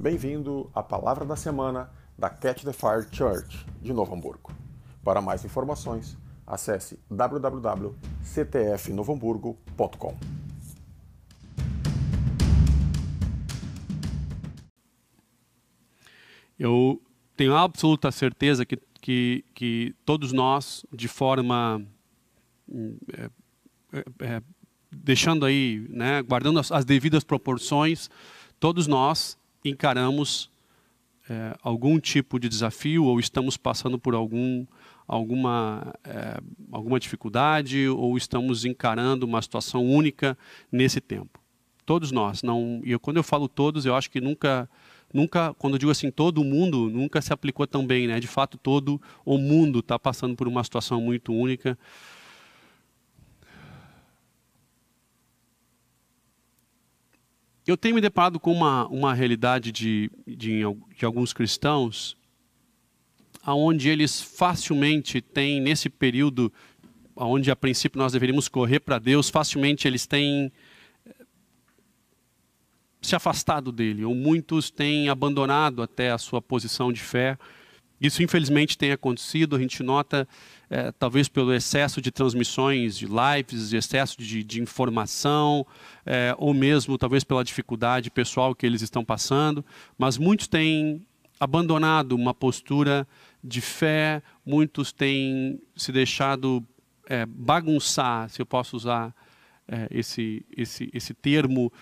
Bem-vindo à Palavra da Semana da Catch the Fire Church de Novo Hamburgo. Para mais informações, acesse www.ctfnovohamburgo.com. Eu tenho absoluta certeza que, que, que todos nós, de forma. É, é, é, deixando aí, né, guardando as, as, devidas proporções, todos nós encaramos é, algum tipo de desafio ou estamos passando por algum, alguma, é, alguma dificuldade ou estamos encarando uma situação única nesse tempo. Todos nós. Não, e eu, quando eu falo todos, eu acho que nunca nunca, quando eu digo assim, todo mundo, nunca se aplicou tão bem, né? De fato, todo o mundo está passando por uma situação muito única. Eu tenho me deparado com uma, uma realidade de, de, de alguns cristãos, aonde eles facilmente têm, nesse período, onde a princípio nós deveríamos correr para Deus, facilmente eles têm se afastado dele, ou muitos têm abandonado até a sua posição de fé. Isso, infelizmente, tem acontecido. A gente nota, é, talvez pelo excesso de transmissões de lives, excesso de, de informação, é, ou mesmo, talvez, pela dificuldade pessoal que eles estão passando. Mas muitos têm abandonado uma postura de fé, muitos têm se deixado é, bagunçar, se eu posso usar é, esse, esse, esse termo,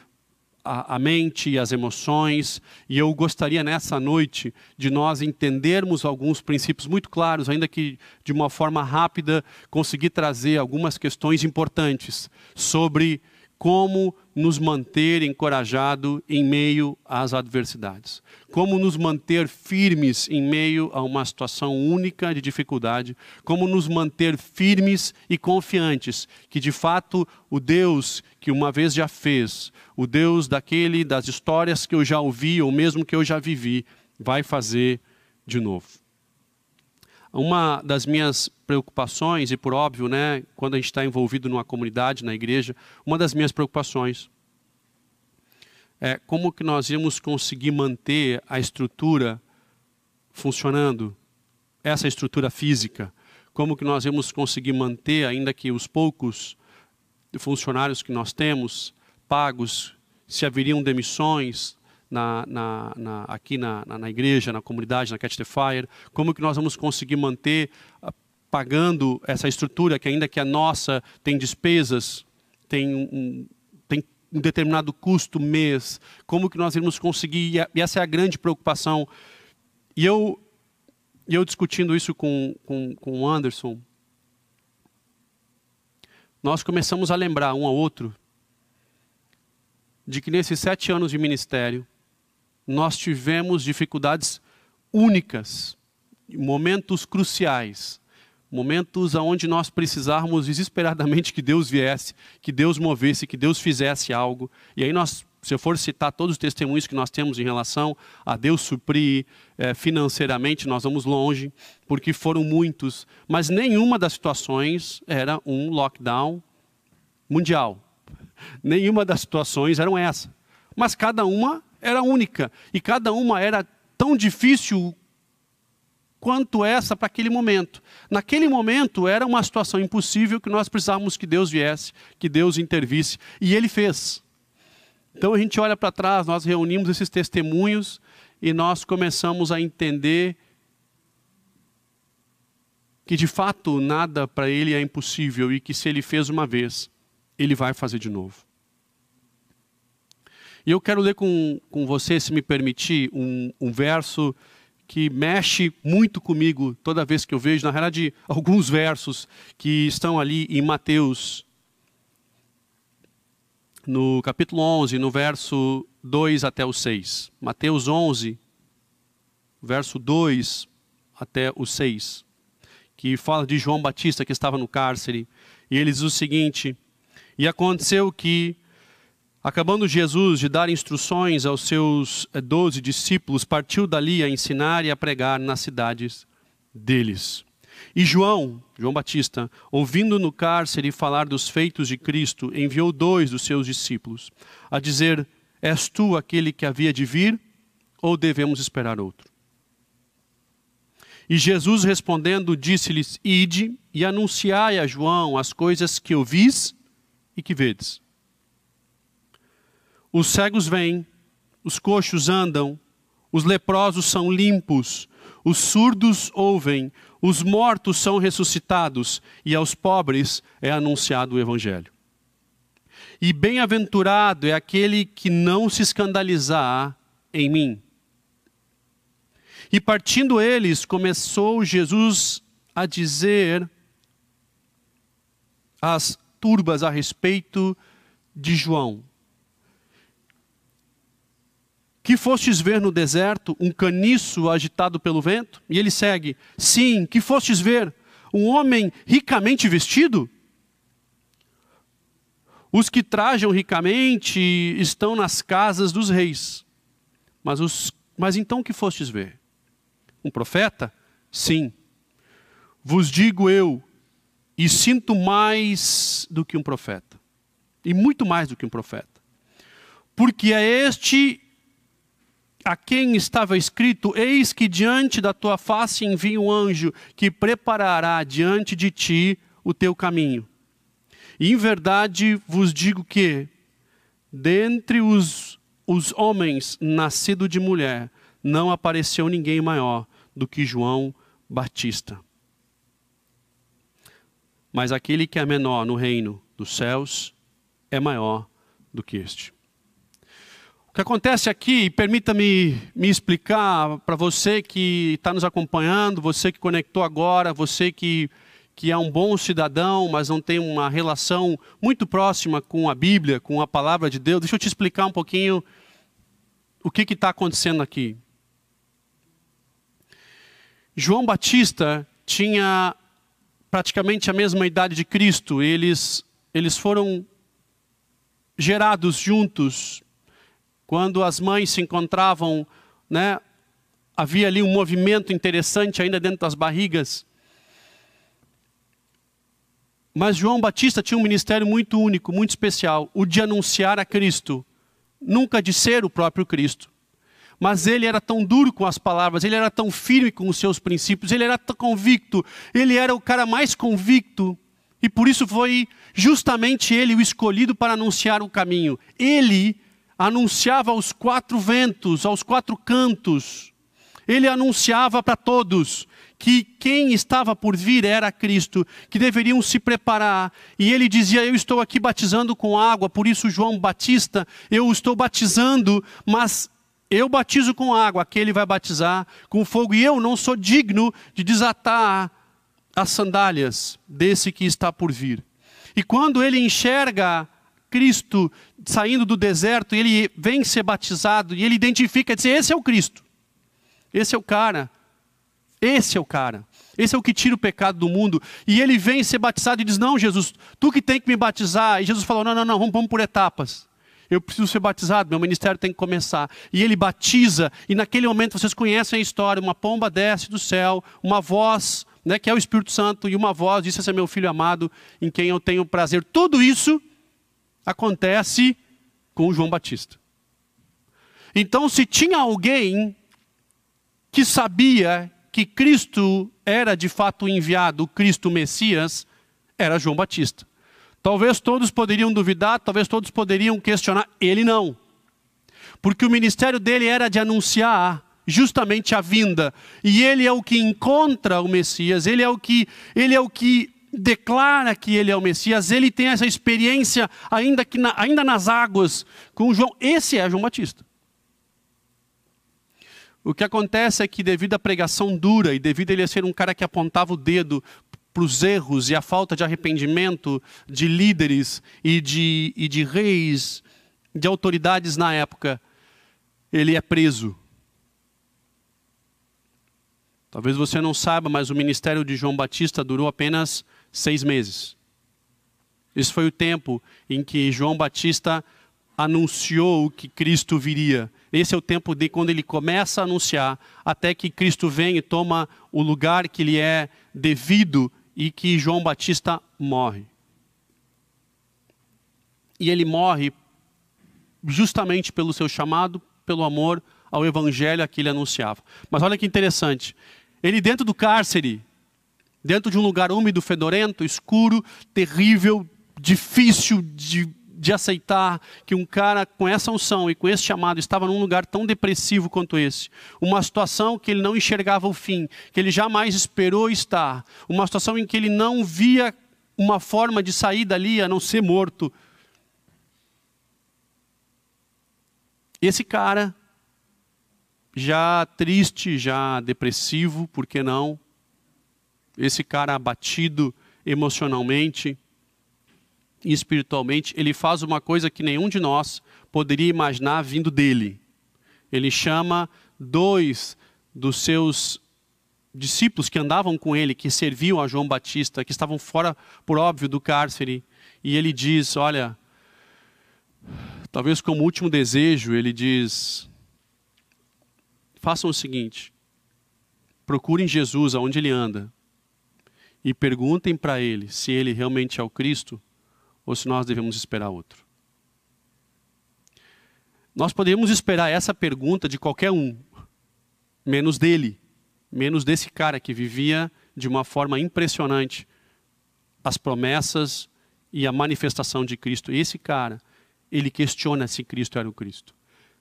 a, a mente e as emoções, e eu gostaria nessa noite de nós entendermos alguns princípios muito claros, ainda que de uma forma rápida, conseguir trazer algumas questões importantes sobre como nos manter encorajado em meio às adversidades, como nos manter firmes em meio a uma situação única de dificuldade, como nos manter firmes e confiantes que de fato o Deus que uma vez já fez, o Deus daquele das histórias que eu já ouvi ou mesmo que eu já vivi, vai fazer de novo. Uma das minhas preocupações, e por óbvio, né, quando a gente está envolvido numa comunidade, na igreja, uma das minhas preocupações é como que nós íamos conseguir manter a estrutura funcionando, essa estrutura física, como que nós íamos conseguir manter, ainda que os poucos funcionários que nós temos pagos, se haveriam demissões, na, na, na, aqui na, na, igreja, na comunidade, na Catch the Fire, como que nós vamos conseguir manter uh, pagando essa estrutura que ainda que a nossa tem despesas, tem um, tem um determinado custo mês, como que nós vamos conseguir, e essa é a grande preocupação. E eu, eu discutindo isso com, com, com o Anderson, nós começamos a lembrar um ao outro de que nesses sete anos de ministério, nós tivemos dificuldades únicas, momentos cruciais, momentos onde nós precisávamos desesperadamente que Deus viesse, que Deus movesse, que Deus fizesse algo. E aí nós, se eu for citar todos os testemunhos que nós temos em relação a Deus suprir é, financeiramente, nós vamos longe, porque foram muitos. Mas nenhuma das situações era um lockdown mundial. Nenhuma das situações eram essa. Mas cada uma era única e cada uma era tão difícil quanto essa para aquele momento. Naquele momento era uma situação impossível que nós precisávamos que Deus viesse, que Deus intervisse, e ele fez. Então a gente olha para trás, nós reunimos esses testemunhos e nós começamos a entender que de fato nada para ele é impossível e que se ele fez uma vez, ele vai fazer de novo. E eu quero ler com, com você, se me permitir, um, um verso que mexe muito comigo toda vez que eu vejo, na realidade, alguns versos que estão ali em Mateus, no capítulo 11, no verso 2 até o 6. Mateus 11, verso 2 até o 6, que fala de João Batista que estava no cárcere, e ele diz o seguinte: E aconteceu que Acabando Jesus de dar instruções aos seus eh, doze discípulos, partiu dali a ensinar e a pregar nas cidades deles. E João, João Batista, ouvindo no cárcere falar dos feitos de Cristo, enviou dois dos seus discípulos, a dizer: És tu aquele que havia de vir, ou devemos esperar outro? E Jesus respondendo, disse-lhes: Ide e anunciai a João as coisas que eu vis e que vedes. Os cegos vêm, os coxos andam, os leprosos são limpos, os surdos ouvem, os mortos são ressuscitados, e aos pobres é anunciado o Evangelho. E bem-aventurado é aquele que não se escandalizar em mim. E partindo eles, começou Jesus a dizer às turbas a respeito de João. Que fostes ver no deserto um caniço agitado pelo vento? E ele segue: Sim, que fostes ver um homem ricamente vestido? Os que trajam ricamente estão nas casas dos reis. Mas, os, mas então que fostes ver? Um profeta? Sim. Vos digo eu, e sinto mais do que um profeta. E muito mais do que um profeta. Porque é este a quem estava escrito: Eis que diante da tua face envia um anjo que preparará diante de ti o teu caminho. E em verdade vos digo que, dentre os, os homens nascidos de mulher, não apareceu ninguém maior do que João Batista. Mas aquele que é menor no reino dos céus é maior do que este. O que acontece aqui, permita-me me explicar para você que está nos acompanhando, você que conectou agora, você que que é um bom cidadão, mas não tem uma relação muito próxima com a Bíblia, com a palavra de Deus. Deixa eu te explicar um pouquinho o que está acontecendo aqui. João Batista tinha praticamente a mesma idade de Cristo. Eles, eles foram gerados juntos. Quando as mães se encontravam, né, havia ali um movimento interessante ainda dentro das barrigas. Mas João Batista tinha um ministério muito único, muito especial, o de anunciar a Cristo, nunca de ser o próprio Cristo. Mas ele era tão duro com as palavras, ele era tão firme com os seus princípios, ele era tão convicto, ele era o cara mais convicto, e por isso foi justamente ele o escolhido para anunciar o caminho. Ele anunciava aos quatro ventos, aos quatro cantos, ele anunciava para todos que quem estava por vir era Cristo, que deveriam se preparar. E ele dizia: Eu estou aqui batizando com água, por isso João Batista, eu estou batizando, mas eu batizo com água, aquele vai batizar com fogo, e eu não sou digno de desatar as sandálias desse que está por vir. E quando ele enxerga Cristo saindo do deserto, ele vem ser batizado e ele identifica, diz: Esse é o Cristo, esse é o cara esse é o cara. Esse é o que tira o pecado do mundo. E ele vem ser batizado e diz: Não, Jesus, tu que tem que me batizar. E Jesus falou: Não, não, não, vamos, vamos por etapas. Eu preciso ser batizado, meu ministério tem que começar. E ele batiza, e naquele momento vocês conhecem a história: uma pomba desce do céu, uma voz, né, que é o Espírito Santo, e uma voz diz: Esse é meu filho amado, em quem eu tenho prazer. Tudo isso acontece com João Batista. Então, se tinha alguém que sabia que Cristo era de fato enviado, Cristo Messias, era João Batista. Talvez todos poderiam duvidar, talvez todos poderiam questionar, ele não. Porque o ministério dele era de anunciar justamente a vinda, e ele é o que encontra o Messias, ele é o que ele é o que declara que ele é o Messias, ele tem essa experiência ainda que na, ainda nas águas com João. Esse é João Batista. O que acontece é que, devido à pregação dura e devido a ele ser um cara que apontava o dedo para os erros e a falta de arrependimento de líderes e de, e de reis, de autoridades na época, ele é preso. Talvez você não saiba, mas o ministério de João Batista durou apenas seis meses. Esse foi o tempo em que João Batista anunciou que Cristo viria. Esse é o tempo de quando ele começa a anunciar, até que Cristo vem e toma o lugar que lhe é devido e que João Batista morre. E ele morre justamente pelo seu chamado, pelo amor ao evangelho a que ele anunciava. Mas olha que interessante. Ele dentro do cárcere, dentro de um lugar úmido, fedorento, escuro, terrível, difícil de, de aceitar que um cara com essa unção e com esse chamado estava num lugar tão depressivo quanto esse. Uma situação que ele não enxergava o fim, que ele jamais esperou estar. Uma situação em que ele não via uma forma de sair dali a não ser morto. Esse cara, já triste, já depressivo, por que não? Esse cara abatido emocionalmente e espiritualmente, ele faz uma coisa que nenhum de nós poderia imaginar vindo dele. Ele chama dois dos seus discípulos que andavam com ele, que serviam a João Batista, que estavam fora, por óbvio, do cárcere, e ele diz: Olha, talvez como último desejo, ele diz: Façam o seguinte, procurem Jesus aonde ele anda e perguntem para ele se ele realmente é o Cristo ou se nós devemos esperar outro. Nós podemos esperar essa pergunta de qualquer um, menos dele menos desse cara que vivia de uma forma impressionante as promessas e a manifestação de Cristo. Esse cara, ele questiona se Cristo era o Cristo.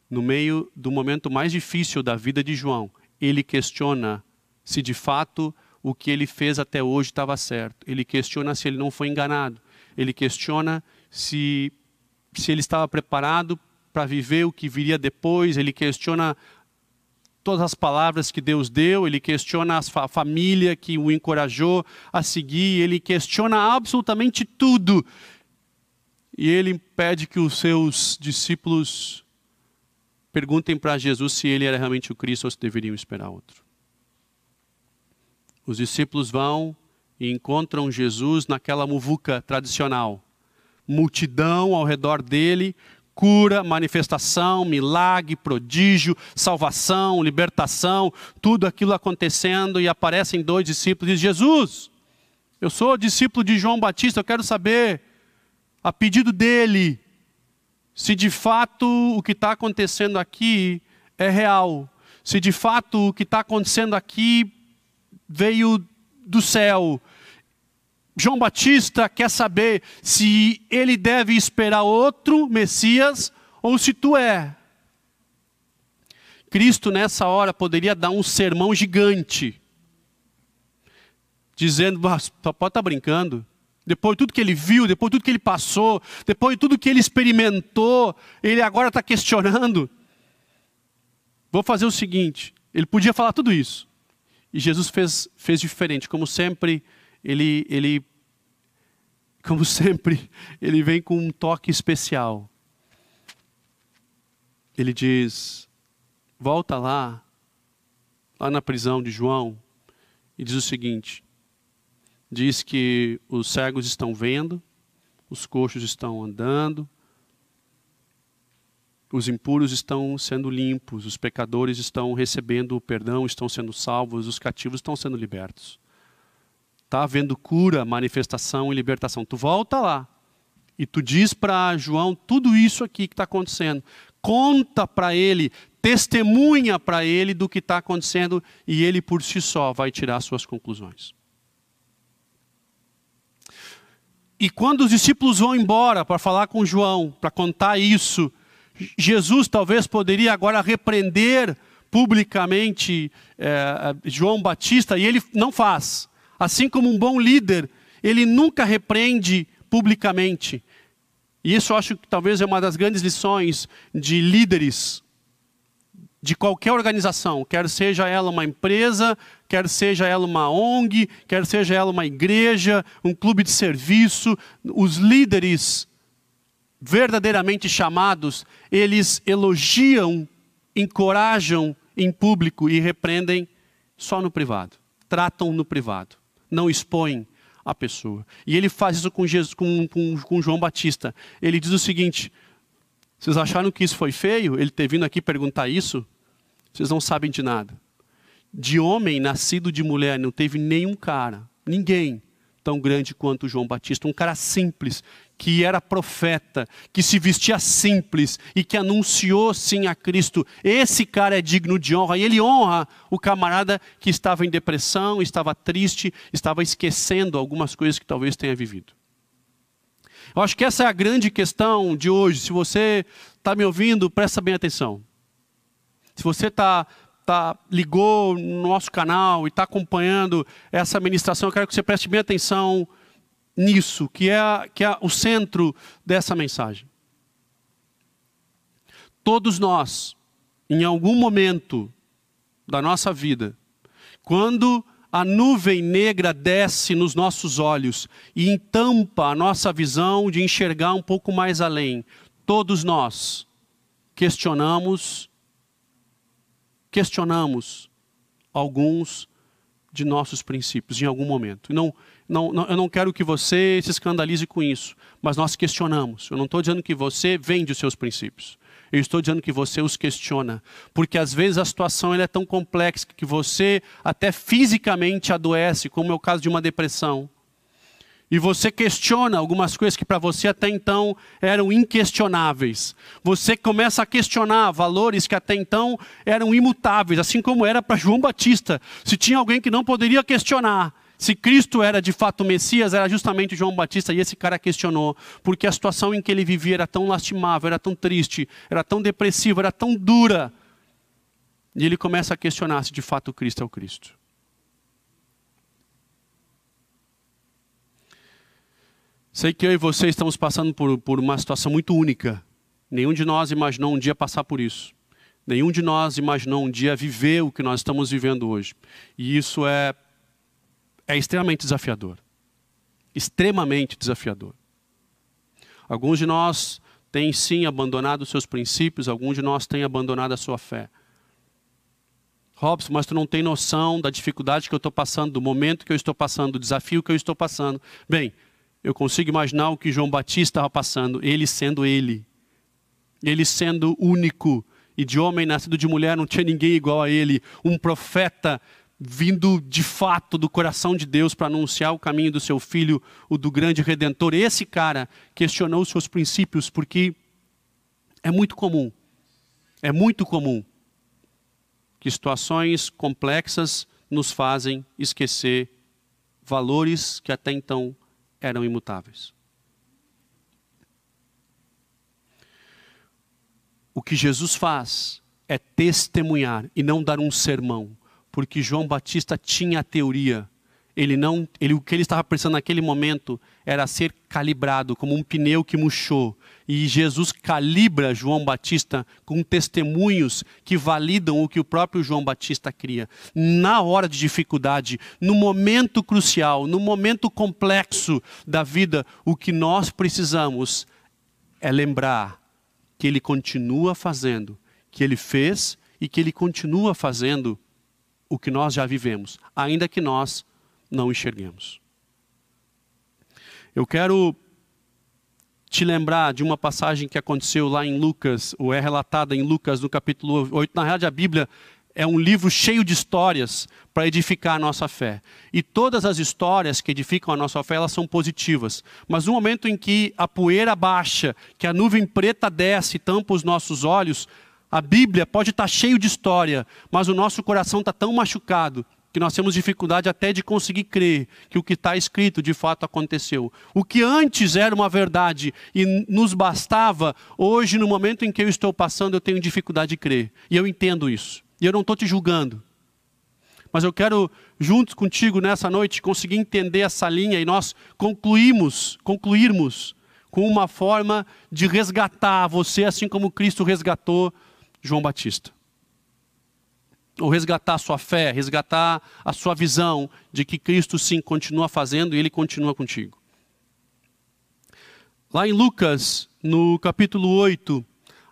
No meio do momento mais difícil da vida de João, ele questiona se de fato o que ele fez até hoje estava certo. Ele questiona se ele não foi enganado. Ele questiona se, se ele estava preparado para viver o que viria depois. Ele questiona todas as palavras que Deus deu, ele questiona a família que o encorajou a seguir, ele questiona absolutamente tudo. E ele pede que os seus discípulos perguntem para Jesus se ele era realmente o Cristo ou se deveriam esperar outro. Os discípulos vão e encontram Jesus naquela muvuca tradicional. Multidão ao redor dele, cura, manifestação, milagre, prodígio, salvação, libertação, tudo aquilo acontecendo e aparecem dois discípulos e diz: Jesus, eu sou discípulo de João Batista, eu quero saber, a pedido dele, se de fato o que está acontecendo aqui é real, se de fato o que está acontecendo aqui veio do céu, João Batista quer saber se ele deve esperar outro Messias ou se tu é. Cristo, nessa hora, poderia dar um sermão gigante, dizendo: pode estar tá brincando. Depois de tudo que ele viu, depois de tudo que ele passou, depois de tudo que ele experimentou, ele agora está questionando. Vou fazer o seguinte: ele podia falar tudo isso. E Jesus fez, fez diferente, como sempre ele, ele, como sempre, ele vem com um toque especial. Ele diz: volta lá, lá na prisão de João, e diz o seguinte: diz que os cegos estão vendo, os coxos estão andando, os impuros estão sendo limpos, os pecadores estão recebendo o perdão, estão sendo salvos, os cativos estão sendo libertos. Está havendo cura, manifestação e libertação. Tu volta lá e tu diz para João tudo isso aqui que está acontecendo. Conta para ele, testemunha para ele do que está acontecendo e ele por si só vai tirar suas conclusões. E quando os discípulos vão embora para falar com João, para contar isso, Jesus talvez poderia agora repreender publicamente é, João Batista e ele não faz. Assim como um bom líder, ele nunca repreende publicamente. E isso eu acho que talvez é uma das grandes lições de líderes de qualquer organização, quer seja ela uma empresa, quer seja ela uma ONG, quer seja ela uma igreja, um clube de serviço, os líderes verdadeiramente chamados, eles elogiam, encorajam em público e repreendem só no privado, tratam no privado não expõe a pessoa. E ele faz isso com, Jesus, com, com, com João Batista. Ele diz o seguinte: vocês acharam que isso foi feio? Ele ter vindo aqui perguntar isso? Vocês não sabem de nada. De homem nascido de mulher não teve nenhum cara, ninguém tão grande quanto João Batista, um cara simples, que era profeta, que se vestia simples e que anunciou sim a Cristo. Esse cara é digno de honra e ele honra o camarada que estava em depressão, estava triste, estava esquecendo algumas coisas que talvez tenha vivido. Eu acho que essa é a grande questão de hoje. Se você está me ouvindo, presta bem atenção. Se você está tá, ligou no nosso canal e está acompanhando essa ministração, eu quero que você preste bem atenção nisso, que é, que é o centro dessa mensagem. Todos nós, em algum momento da nossa vida, quando a nuvem negra desce nos nossos olhos e entampa a nossa visão de enxergar um pouco mais além, todos nós questionamos questionamos alguns de nossos princípios em algum momento. Não não, não, eu não quero que você se escandalize com isso, mas nós questionamos. Eu não estou dizendo que você vende os seus princípios. Eu estou dizendo que você os questiona, porque às vezes a situação é tão complexa que você até fisicamente adoece, como é o caso de uma depressão. E você questiona algumas coisas que para você até então eram inquestionáveis. Você começa a questionar valores que até então eram imutáveis, assim como era para João Batista. Se tinha alguém que não poderia questionar, se Cristo era de fato o Messias, era justamente João Batista, e esse cara questionou, porque a situação em que ele vivia era tão lastimável, era tão triste, era tão depressiva, era tão dura. E ele começa a questionar se de fato Cristo é o Cristo. Sei que eu e você estamos passando por, por uma situação muito única. Nenhum de nós imaginou um dia passar por isso. Nenhum de nós imaginou um dia viver o que nós estamos vivendo hoje. E isso é é extremamente desafiador. Extremamente desafiador. Alguns de nós têm sim abandonado os seus princípios, alguns de nós têm abandonado a sua fé. Robson, mas tu não tem noção da dificuldade que eu estou passando, do momento que eu estou passando, do desafio que eu estou passando. Bem, eu consigo imaginar o que João Batista estava passando, ele sendo ele. Ele sendo único, e de homem nascido de mulher não tinha ninguém igual a ele, um profeta vindo de fato do coração de Deus para anunciar o caminho do seu filho, o do grande redentor. Esse cara questionou os seus princípios porque é muito comum, é muito comum que situações complexas nos fazem esquecer valores que até então eram imutáveis. O que Jesus faz é testemunhar e não dar um sermão porque João Batista tinha a teoria. Ele não, ele, o que ele estava pensando naquele momento era ser calibrado como um pneu que murchou. E Jesus calibra João Batista com testemunhos que validam o que o próprio João Batista cria. Na hora de dificuldade, no momento crucial, no momento complexo da vida, o que nós precisamos é lembrar que ele continua fazendo, que ele fez e que ele continua fazendo o que nós já vivemos, ainda que nós não enxerguemos. Eu quero te lembrar de uma passagem que aconteceu lá em Lucas, ou é relatada em Lucas no capítulo 8. Na realidade, a Bíblia é um livro cheio de histórias para edificar a nossa fé. E todas as histórias que edificam a nossa fé, elas são positivas. Mas no momento em que a poeira baixa, que a nuvem preta desce e tampa os nossos olhos, a Bíblia pode estar cheio de história, mas o nosso coração está tão machucado que nós temos dificuldade até de conseguir crer que o que está escrito de fato aconteceu. O que antes era uma verdade e nos bastava, hoje, no momento em que eu estou passando, eu tenho dificuldade de crer. E eu entendo isso. E eu não estou te julgando. Mas eu quero, juntos contigo nessa noite, conseguir entender essa linha e nós concluímos, concluirmos com uma forma de resgatar você, assim como Cristo resgatou João Batista. Ou resgatar a sua fé, resgatar a sua visão de que Cristo sim continua fazendo e ele continua contigo. Lá em Lucas, no capítulo 8,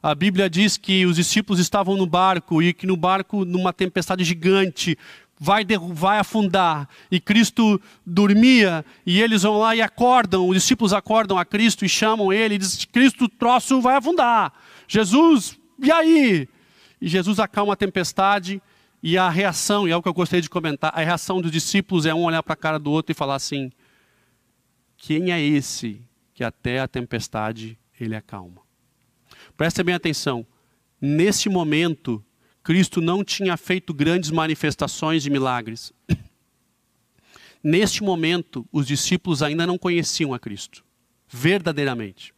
a Bíblia diz que os discípulos estavam no barco e que no barco, numa tempestade gigante, vai, vai afundar. E Cristo dormia e eles vão lá e acordam, os discípulos acordam a Cristo e chamam ele e dizem: Cristo, o troço vai afundar. Jesus, e aí? E Jesus acalma a tempestade e a reação, e é o que eu gostaria de comentar, a reação dos discípulos é um olhar para a cara do outro e falar assim: quem é esse que até a tempestade ele acalma. Preste bem atenção. Nesse momento, Cristo não tinha feito grandes manifestações de milagres. Neste momento, os discípulos ainda não conheciam a Cristo, verdadeiramente.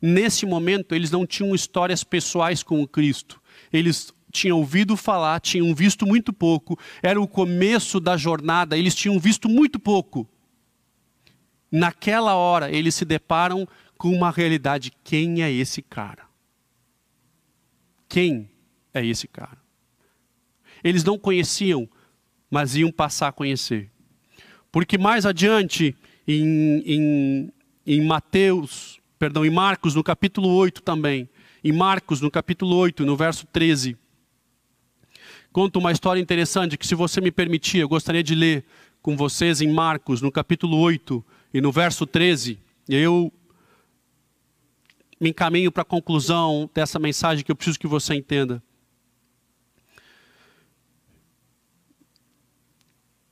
Nesse momento, eles não tinham histórias pessoais com o Cristo. Eles tinham ouvido falar, tinham visto muito pouco. Era o começo da jornada, eles tinham visto muito pouco. Naquela hora, eles se deparam com uma realidade: quem é esse cara? Quem é esse cara? Eles não conheciam, mas iam passar a conhecer. Porque mais adiante, em, em, em Mateus, perdão, em Marcos, no capítulo 8 também, em Marcos, no capítulo 8, no verso 13, conta uma história interessante que, se você me permitir, eu gostaria de ler com vocês em Marcos, no capítulo 8 e no verso 13. E eu me encaminho para a conclusão dessa mensagem que eu preciso que você entenda.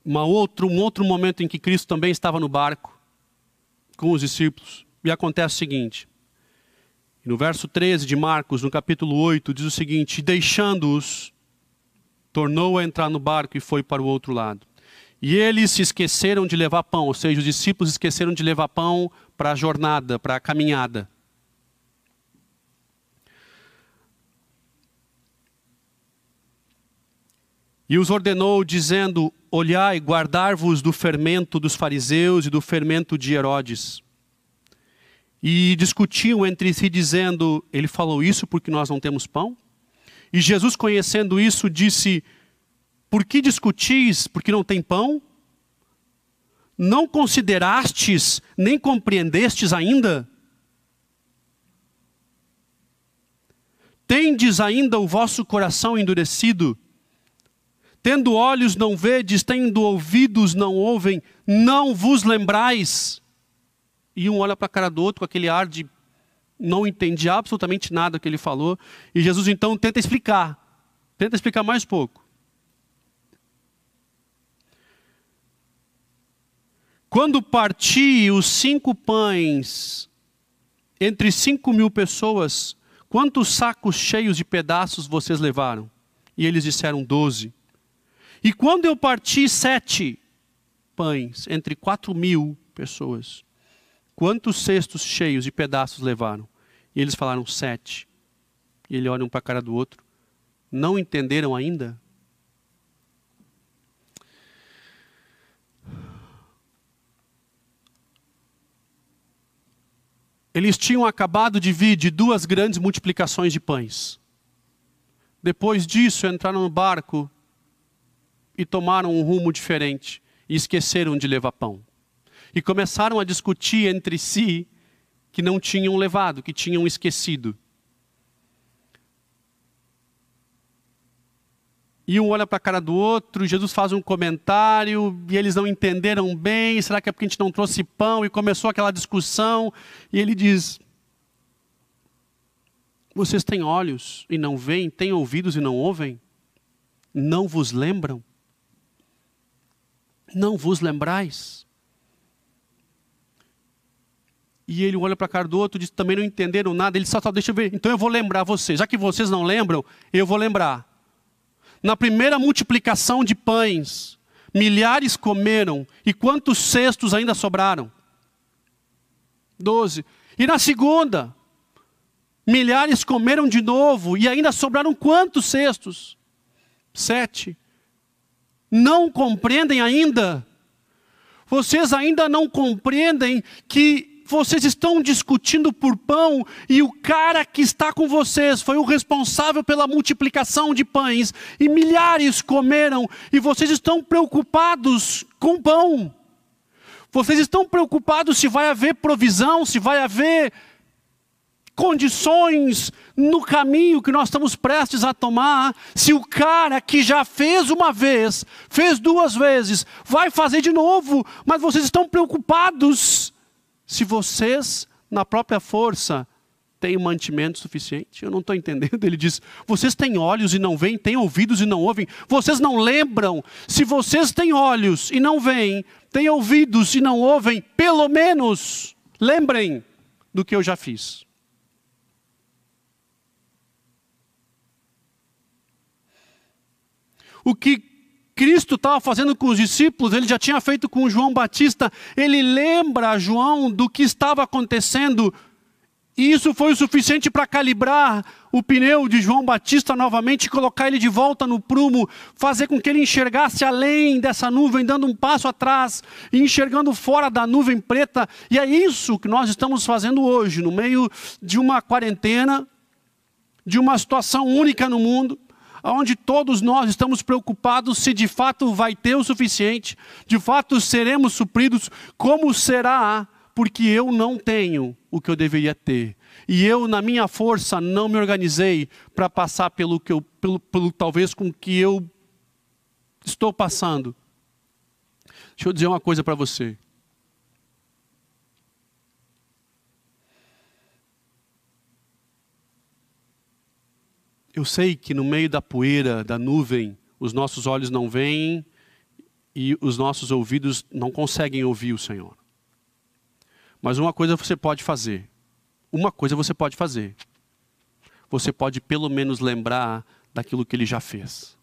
Uma outro, um outro momento em que Cristo também estava no barco com os discípulos. E acontece o seguinte: no verso 13 de Marcos, no capítulo 8, diz o seguinte: Deixando-os, tornou a entrar no barco e foi para o outro lado. E eles se esqueceram de levar pão, ou seja, os discípulos esqueceram de levar pão para a jornada, para a caminhada. E os ordenou, dizendo: Olhai, guardar-vos do fermento dos fariseus e do fermento de Herodes. E discutiam entre si, dizendo: Ele falou isso porque nós não temos pão? E Jesus, conhecendo isso, disse: Por que discutis porque não tem pão? Não considerastes, nem compreendestes ainda? Tendes ainda o vosso coração endurecido? Tendo olhos não vedes, tendo ouvidos não ouvem, não vos lembrais. E um olha para a cara do outro com aquele ar de não entendi absolutamente nada que ele falou. E Jesus então tenta explicar. Tenta explicar mais pouco. Quando parti os cinco pães entre cinco mil pessoas, quantos sacos cheios de pedaços vocês levaram? E eles disseram doze. E quando eu parti sete pães entre quatro mil pessoas, quantos cestos cheios de pedaços levaram? E eles falaram sete. E ele olha um para a cara do outro. Não entenderam ainda? Eles tinham acabado de vir de duas grandes multiplicações de pães. Depois disso, entraram no barco e tomaram um rumo diferente e esqueceram de levar pão. E começaram a discutir entre si que não tinham levado, que tinham esquecido. E um olha para a cara do outro, Jesus faz um comentário, e eles não entenderam bem, será que é porque a gente não trouxe pão? E começou aquela discussão, e ele diz: Vocês têm olhos e não veem, têm ouvidos e não ouvem? Não vos lembram? Não vos lembrais? E ele olha para a cara do outro e diz: também não entenderam nada. Ele só, só deixa eu ver. Então eu vou lembrar vocês. Já que vocês não lembram, eu vou lembrar. Na primeira multiplicação de pães, milhares comeram. E quantos cestos ainda sobraram? Doze. E na segunda, milhares comeram de novo. E ainda sobraram quantos cestos? Sete não compreendem ainda? Vocês ainda não compreendem que vocês estão discutindo por pão e o cara que está com vocês foi o responsável pela multiplicação de pães e milhares comeram e vocês estão preocupados com pão. Vocês estão preocupados se vai haver provisão, se vai haver condições no caminho que nós estamos prestes a tomar, se o cara que já fez uma vez, fez duas vezes, vai fazer de novo, mas vocês estão preocupados se vocês, na própria força, têm mantimento suficiente? Eu não estou entendendo. Ele diz: vocês têm olhos e não veem, têm ouvidos e não ouvem, vocês não lembram. Se vocês têm olhos e não veem, têm ouvidos e não ouvem, pelo menos lembrem do que eu já fiz. O que Cristo estava fazendo com os discípulos, ele já tinha feito com João Batista. Ele lembra João do que estava acontecendo. E isso foi o suficiente para calibrar o pneu de João Batista novamente, colocar ele de volta no prumo, fazer com que ele enxergasse além dessa nuvem, dando um passo atrás e enxergando fora da nuvem preta. E é isso que nós estamos fazendo hoje, no meio de uma quarentena, de uma situação única no mundo onde todos nós estamos preocupados se de fato vai ter o suficiente, de fato seremos supridos, como será, porque eu não tenho o que eu deveria ter. E eu, na minha força, não me organizei para passar pelo que eu, pelo, pelo talvez com que eu estou passando. Deixa eu dizer uma coisa para você. Eu sei que no meio da poeira, da nuvem, os nossos olhos não veem e os nossos ouvidos não conseguem ouvir o Senhor. Mas uma coisa você pode fazer. Uma coisa você pode fazer. Você pode pelo menos lembrar daquilo que ele já fez.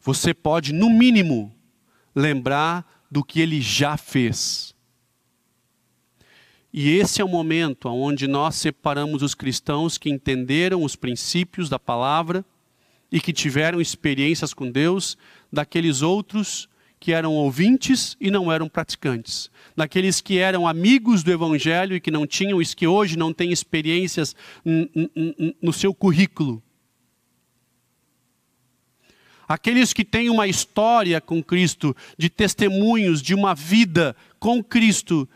Você pode, no mínimo, lembrar do que ele já fez. E esse é o momento onde nós separamos os cristãos que entenderam os princípios da palavra e que tiveram experiências com Deus, daqueles outros que eram ouvintes e não eram praticantes, daqueles que eram amigos do Evangelho e que não tinham, que hoje não têm experiências no seu currículo. Aqueles que têm uma história com Cristo, de testemunhos de uma vida com Cristo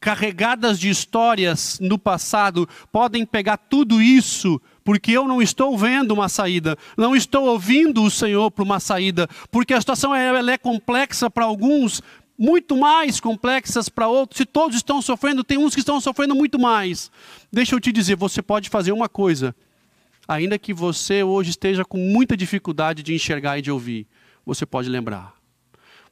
carregadas de histórias no passado, podem pegar tudo isso, porque eu não estou vendo uma saída, não estou ouvindo o Senhor para uma saída, porque a situação ela é complexa para alguns, muito mais complexas para outros. Se todos estão sofrendo, tem uns que estão sofrendo muito mais. Deixa eu te dizer, você pode fazer uma coisa, ainda que você hoje esteja com muita dificuldade de enxergar e de ouvir, você pode lembrar.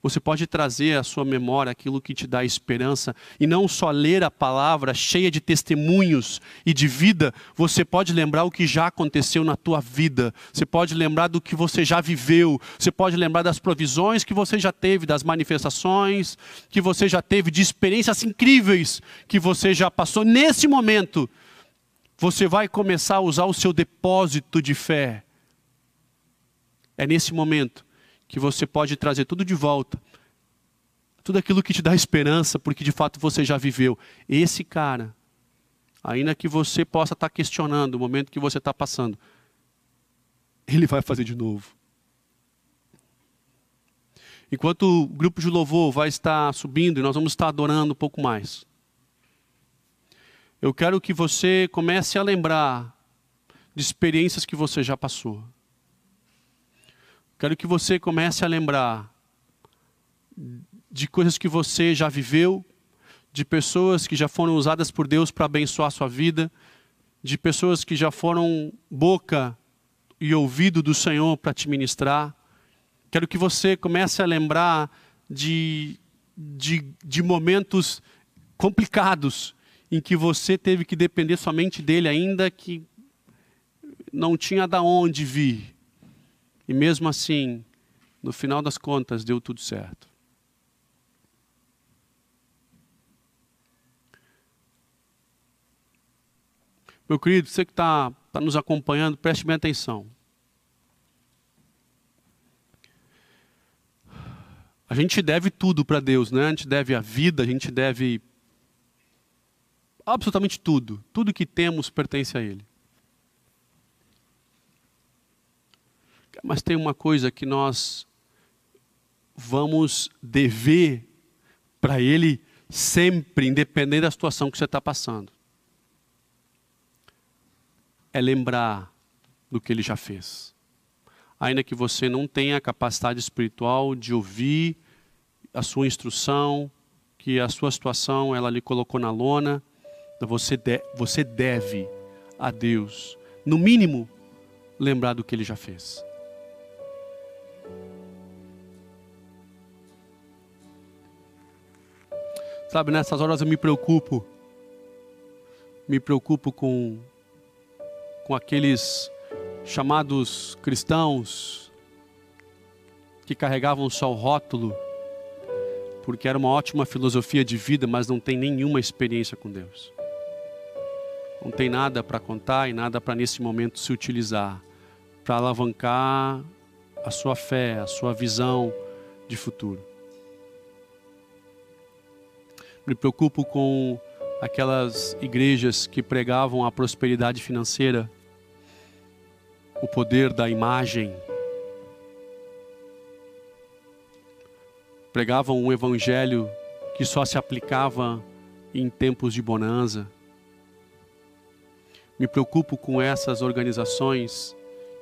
Você pode trazer à sua memória aquilo que te dá esperança e não só ler a palavra cheia de testemunhos e de vida, você pode lembrar o que já aconteceu na tua vida. Você pode lembrar do que você já viveu, você pode lembrar das provisões que você já teve, das manifestações que você já teve, de experiências incríveis que você já passou nesse momento. Você vai começar a usar o seu depósito de fé. É nesse momento que você pode trazer tudo de volta. Tudo aquilo que te dá esperança, porque de fato você já viveu. Esse cara, ainda que você possa estar questionando o momento que você está passando, ele vai fazer de novo. Enquanto o grupo de louvor vai estar subindo e nós vamos estar adorando um pouco mais, eu quero que você comece a lembrar de experiências que você já passou. Quero que você comece a lembrar de coisas que você já viveu, de pessoas que já foram usadas por Deus para abençoar a sua vida, de pessoas que já foram boca e ouvido do Senhor para te ministrar. Quero que você comece a lembrar de, de, de momentos complicados em que você teve que depender somente dele, ainda que não tinha da onde vir. E mesmo assim, no final das contas, deu tudo certo. Meu querido, você que está tá nos acompanhando, preste bem atenção. A gente deve tudo para Deus, né? A gente deve a vida, a gente deve absolutamente tudo. Tudo que temos pertence a Ele. Mas tem uma coisa que nós vamos dever para Ele sempre, independente da situação que você está passando. É lembrar do que Ele já fez. Ainda que você não tenha a capacidade espiritual de ouvir a sua instrução, que a sua situação ela lhe colocou na lona, você, de, você deve a Deus, no mínimo, lembrar do que Ele já fez. Sabe, nessas horas eu me preocupo. Me preocupo com, com aqueles chamados cristãos que carregavam só o rótulo, porque era uma ótima filosofia de vida, mas não tem nenhuma experiência com Deus. Não tem nada para contar e nada para nesse momento se utilizar para alavancar a sua fé, a sua visão de futuro. Me preocupo com aquelas igrejas que pregavam a prosperidade financeira, o poder da imagem, pregavam um evangelho que só se aplicava em tempos de bonança. Me preocupo com essas organizações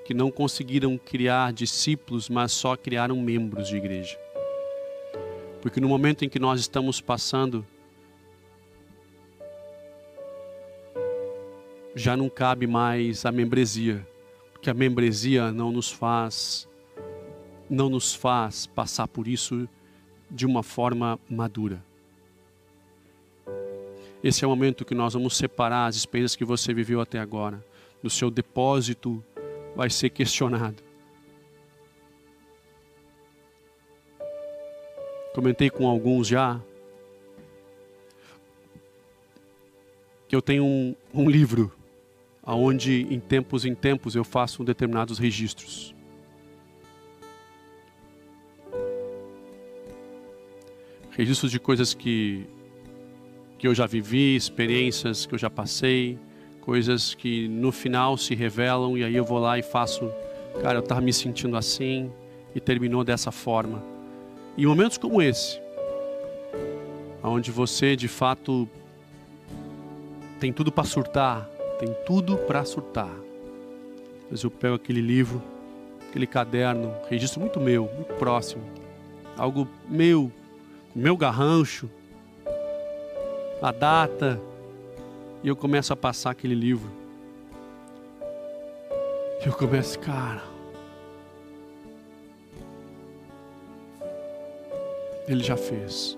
que não conseguiram criar discípulos, mas só criaram membros de igreja. Porque no momento em que nós estamos passando, já não cabe mais a membresia, porque a membresia não nos faz não nos faz passar por isso de uma forma madura. Esse é o momento que nós vamos separar as experiências que você viveu até agora. No seu depósito vai ser questionado. Comentei com alguns já que eu tenho um, um livro onde em tempos em tempos eu faço determinados registros. registros de coisas que, que eu já vivi, experiências que eu já passei, coisas que no final se revelam e aí eu vou lá e faço, cara, eu estava me sentindo assim e terminou dessa forma. E momentos como esse, onde você de fato tem tudo para surtar, tem tudo para surtar. Mas eu pego aquele livro, aquele caderno, registro muito meu, muito próximo, algo meu, meu garrancho, a data, e eu começo a passar aquele livro. E eu começo, cara. Ele já fez.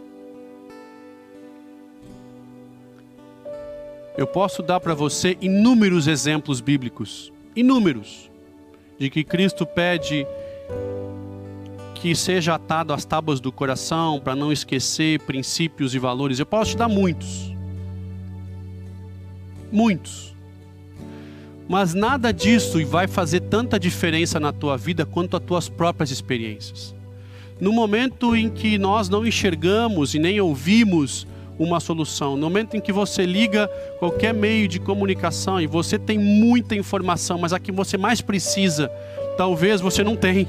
Eu posso dar para você inúmeros exemplos bíblicos, inúmeros, de que Cristo pede que seja atado às tábuas do coração para não esquecer princípios e valores. Eu posso te dar muitos. Muitos. Mas nada disso vai fazer tanta diferença na tua vida quanto as tuas próprias experiências. No momento em que nós não enxergamos e nem ouvimos uma solução, no momento em que você liga qualquer meio de comunicação e você tem muita informação, mas a que você mais precisa, talvez você não tenha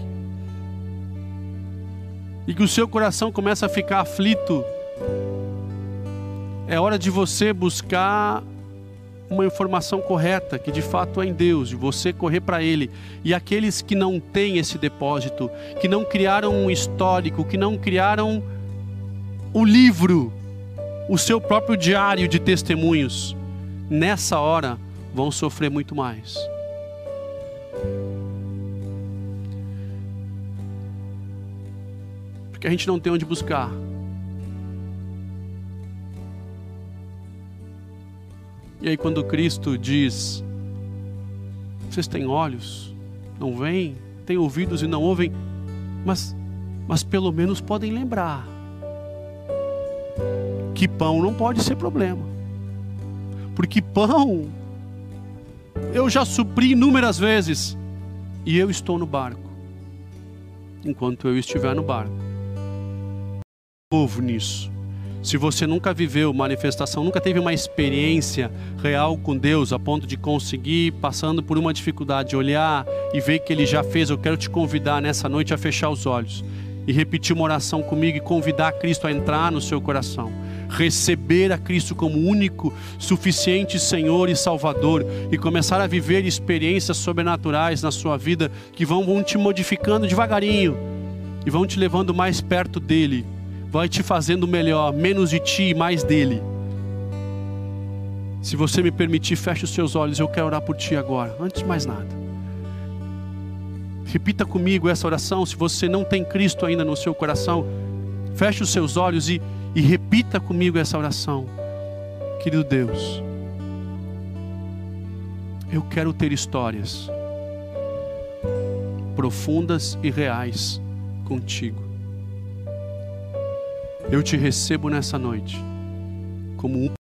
e que o seu coração começa a ficar aflito, é hora de você buscar uma informação correta, que de fato é em Deus, de você correr para Ele. E aqueles que não têm esse depósito, que não criaram um histórico, que não criaram o livro, o seu próprio diário de testemunhos, nessa hora vão sofrer muito mais. porque a gente não tem onde buscar. E aí, quando Cristo diz: Vocês têm olhos, não veem, têm ouvidos e não ouvem, mas, mas pelo menos podem lembrar que pão não pode ser problema, porque pão eu já supri inúmeras vezes e eu estou no barco, enquanto eu estiver no barco novo nisso. Se você nunca viveu manifestação, nunca teve uma experiência real com Deus a ponto de conseguir, passando por uma dificuldade, olhar e ver que Ele já fez, eu quero te convidar nessa noite a fechar os olhos e repetir uma oração comigo e convidar Cristo a entrar no seu coração. Receber a Cristo como único, suficiente Senhor e Salvador e começar a viver experiências sobrenaturais na sua vida que vão, vão te modificando devagarinho e vão te levando mais perto dEle vai te fazendo melhor, menos de ti e mais dele. Se você me permitir, feche os seus olhos, eu quero orar por ti agora, antes de mais nada. Repita comigo essa oração, se você não tem Cristo ainda no seu coração, feche os seus olhos e, e repita comigo essa oração. Querido Deus, eu quero ter histórias profundas e reais contigo. Eu te recebo nessa noite como um.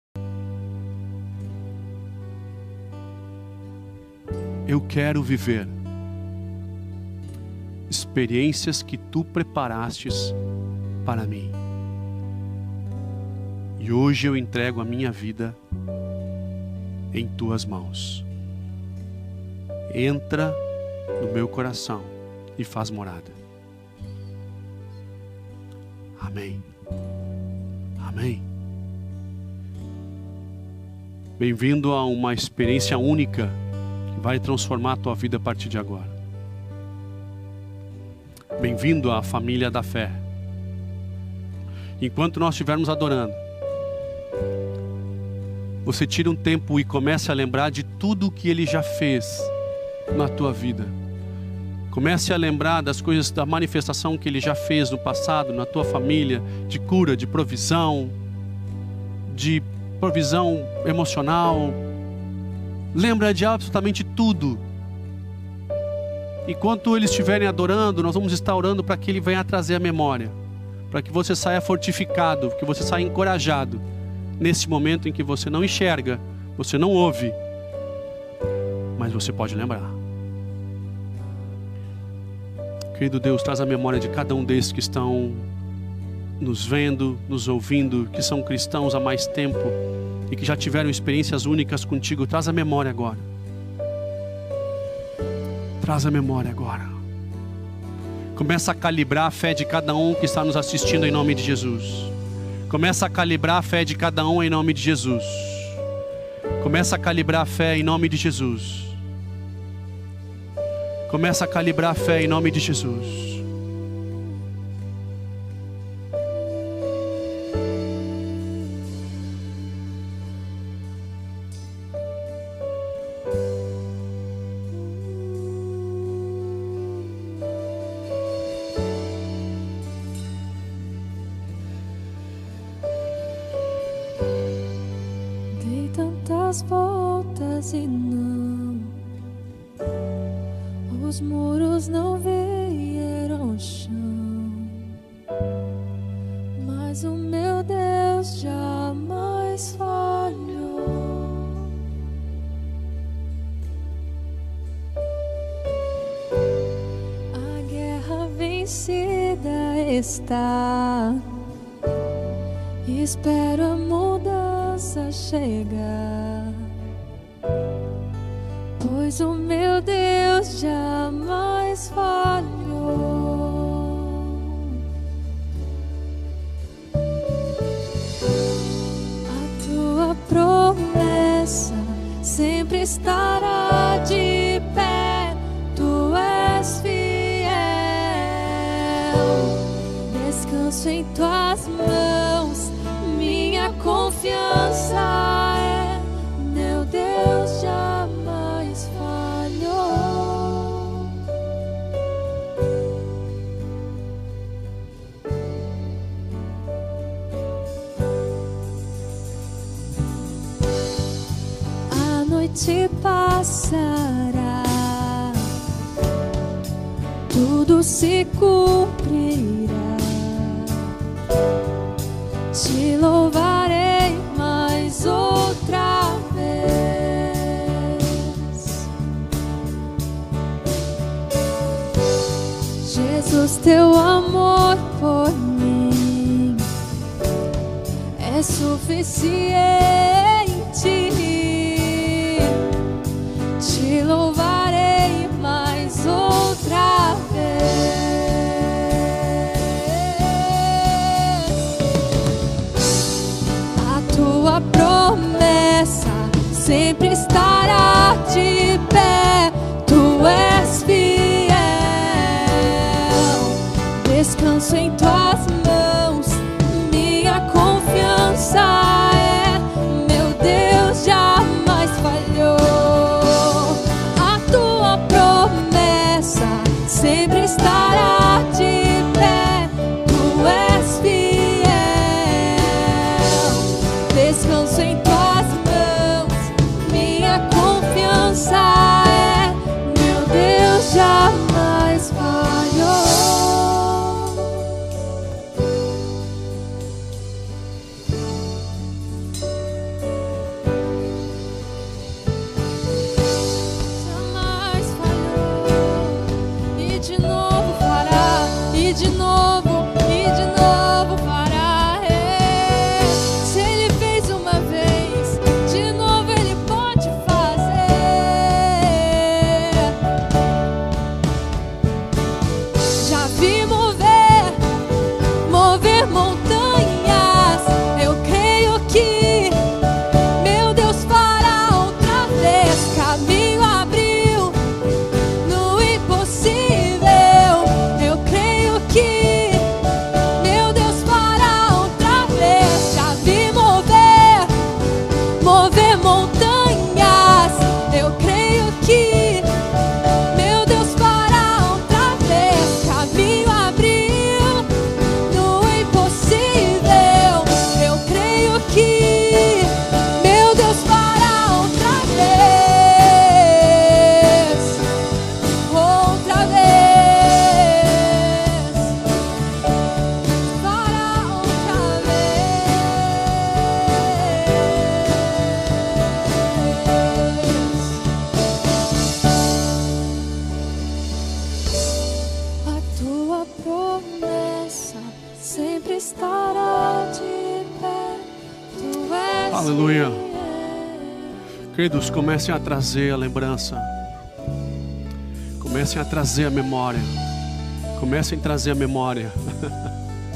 Eu quero viver experiências que tu preparastes para mim. E hoje eu entrego a minha vida em tuas mãos. Entra no meu coração e faz morada. Amém. Amém. Bem-vindo a uma experiência única que vai transformar a tua vida a partir de agora. Bem-vindo à família da fé. Enquanto nós estivermos adorando, você tira um tempo e comece a lembrar de tudo o que ele já fez na tua vida. Comece a lembrar das coisas, da manifestação que ele já fez no passado, na tua família, de cura, de provisão, de provisão emocional. Lembra de absolutamente tudo Enquanto eles estiverem adorando, nós vamos estar orando para que Ele venha trazer a memória, para que você saia fortificado, que você saia encorajado nesse momento em que você não enxerga, você não ouve, mas você pode lembrar. Querido Deus, traz a memória de cada um desses que estão nos vendo, nos ouvindo, que são cristãos há mais tempo e que já tiveram experiências únicas contigo. Traz a memória agora. Traz a memória agora. Começa a calibrar a fé de cada um que está nos assistindo em nome de Jesus. Começa a calibrar a fé de cada um em nome de Jesus. Começa a calibrar a fé em nome de Jesus. Começa a calibrar a fé em nome de Jesus. O meu Deus jamais falhou. A tua promessa sempre estará tudo se cumprirá te louvarei mais outra vez. Jesus, teu amor por mim é suficiente. Comecem a trazer a lembrança. Comecem a trazer a memória. Comecem a trazer a memória.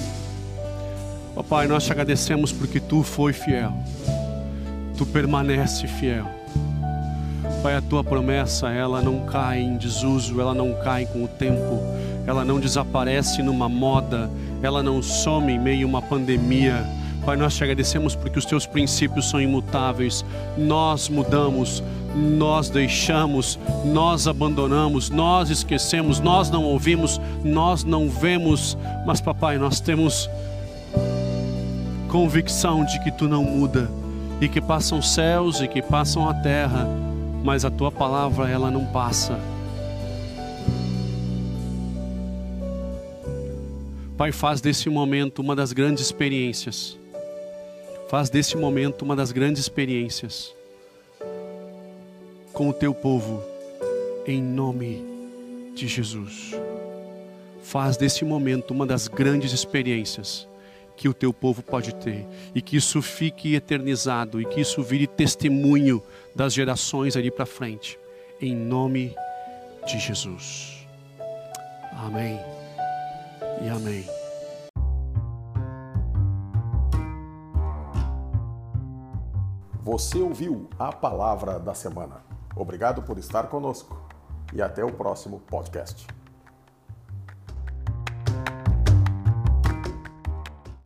Ó Pai, nós te agradecemos porque tu foi fiel. Tu permanece fiel. Pai, a tua promessa, ela não cai em desuso, ela não cai com o tempo, ela não desaparece numa moda, ela não some em meio a uma pandemia. Pai, nós te agradecemos porque os teus princípios são imutáveis. Nós mudamos, nós deixamos, nós abandonamos, nós esquecemos, nós não ouvimos, nós não vemos, mas, papai, nós temos convicção de que tu não muda e que passam céus e que passam a terra, mas a tua palavra ela não passa. Pai, faz desse momento uma das grandes experiências. Faz desse momento uma das grandes experiências com o teu povo, em nome de Jesus. Faz desse momento uma das grandes experiências que o teu povo pode ter e que isso fique eternizado e que isso vire testemunho das gerações ali para frente, em nome de Jesus. Amém e amém. Você ouviu a palavra da semana. Obrigado por estar conosco e até o próximo podcast.